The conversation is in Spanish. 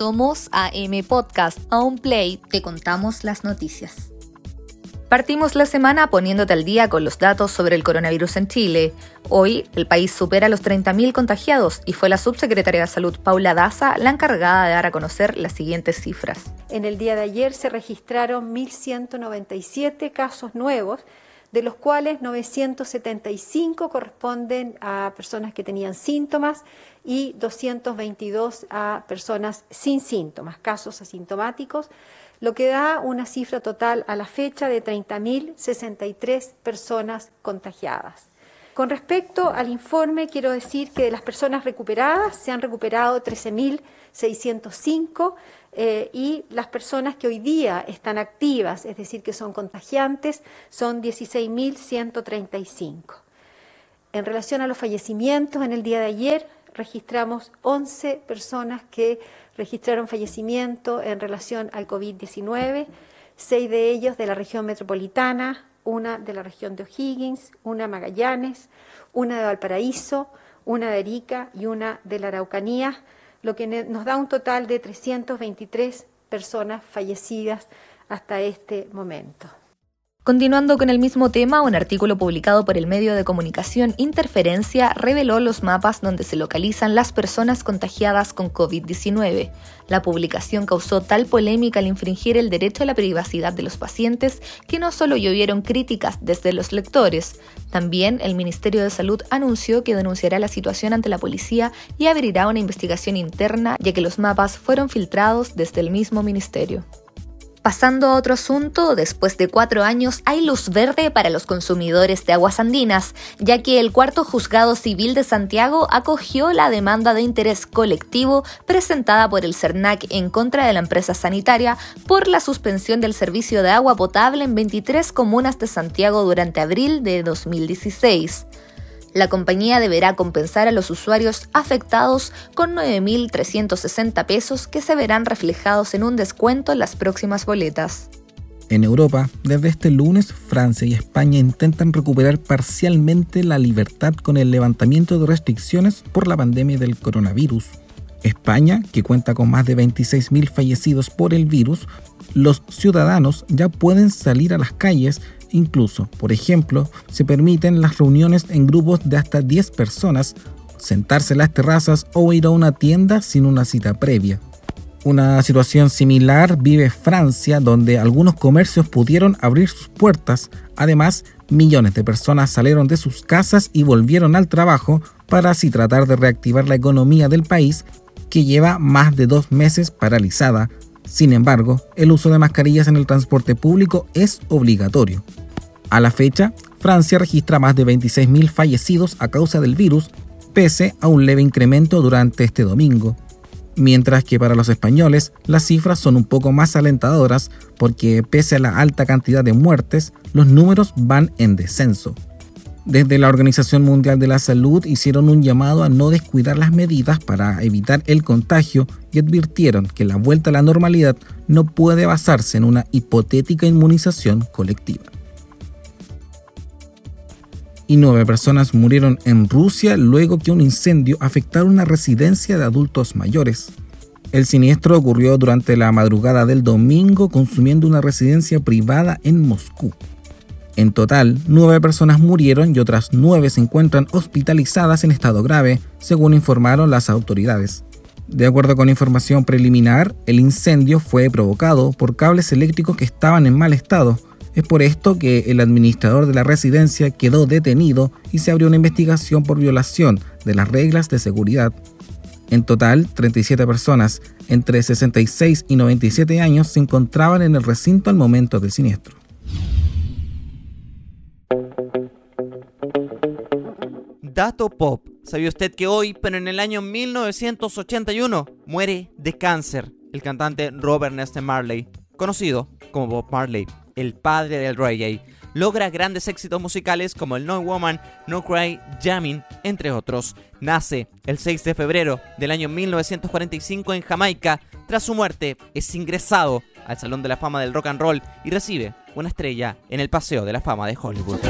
Somos AM Podcast. A un play te contamos las noticias. Partimos la semana poniéndote al día con los datos sobre el coronavirus en Chile. Hoy el país supera los 30.000 contagiados y fue la subsecretaria de Salud Paula Daza la encargada de dar a conocer las siguientes cifras. En el día de ayer se registraron 1.197 casos nuevos de los cuales 975 corresponden a personas que tenían síntomas y 222 a personas sin síntomas, casos asintomáticos, lo que da una cifra total a la fecha de 30.063 personas contagiadas. Con respecto al informe, quiero decir que de las personas recuperadas se han recuperado 13.605 eh, y las personas que hoy día están activas, es decir, que son contagiantes, son 16.135. En relación a los fallecimientos, en el día de ayer registramos 11 personas que registraron fallecimiento en relación al COVID-19, seis de ellos de la región metropolitana, una de la región de O'Higgins, una Magallanes, una de Valparaíso, una de Arica y una de la Araucanía, lo que nos da un total de 323 personas fallecidas hasta este momento. Continuando con el mismo tema, un artículo publicado por el medio de comunicación Interferencia reveló los mapas donde se localizan las personas contagiadas con COVID-19. La publicación causó tal polémica al infringir el derecho a la privacidad de los pacientes que no solo llovieron críticas desde los lectores, también el Ministerio de Salud anunció que denunciará la situación ante la policía y abrirá una investigación interna ya que los mapas fueron filtrados desde el mismo ministerio. Pasando a otro asunto, después de cuatro años hay luz verde para los consumidores de aguas andinas, ya que el cuarto juzgado civil de Santiago acogió la demanda de interés colectivo presentada por el CERNAC en contra de la empresa sanitaria por la suspensión del servicio de agua potable en 23 comunas de Santiago durante abril de 2016. La compañía deberá compensar a los usuarios afectados con 9.360 pesos que se verán reflejados en un descuento en las próximas boletas. En Europa, desde este lunes, Francia y España intentan recuperar parcialmente la libertad con el levantamiento de restricciones por la pandemia del coronavirus. España, que cuenta con más de 26.000 fallecidos por el virus, los ciudadanos ya pueden salir a las calles Incluso, por ejemplo, se permiten las reuniones en grupos de hasta 10 personas, sentarse en las terrazas o ir a una tienda sin una cita previa. Una situación similar vive Francia, donde algunos comercios pudieron abrir sus puertas. Además, millones de personas salieron de sus casas y volvieron al trabajo para así tratar de reactivar la economía del país, que lleva más de dos meses paralizada. Sin embargo, el uso de mascarillas en el transporte público es obligatorio. A la fecha, Francia registra más de 26.000 fallecidos a causa del virus, pese a un leve incremento durante este domingo. Mientras que para los españoles las cifras son un poco más alentadoras porque pese a la alta cantidad de muertes, los números van en descenso. Desde la Organización Mundial de la Salud hicieron un llamado a no descuidar las medidas para evitar el contagio y advirtieron que la vuelta a la normalidad no puede basarse en una hipotética inmunización colectiva y nueve personas murieron en Rusia luego que un incendio afectara una residencia de adultos mayores. El siniestro ocurrió durante la madrugada del domingo consumiendo una residencia privada en Moscú. En total, nueve personas murieron y otras nueve se encuentran hospitalizadas en estado grave, según informaron las autoridades. De acuerdo con información preliminar, el incendio fue provocado por cables eléctricos que estaban en mal estado, es por esto que el administrador de la residencia quedó detenido y se abrió una investigación por violación de las reglas de seguridad. En total, 37 personas entre 66 y 97 años se encontraban en el recinto al momento del siniestro. Dato Pop. ¿Sabía usted que hoy, pero en el año 1981, muere de cáncer el cantante Robert Neste Marley, conocido como Bob Marley? El padre del reggae, logra grandes éxitos musicales como el No Woman, No Cry, Jamming, entre otros. Nace el 6 de febrero del año 1945 en Jamaica. Tras su muerte, es ingresado al Salón de la Fama del Rock and Roll y recibe una estrella en el Paseo de la Fama de Hollywood.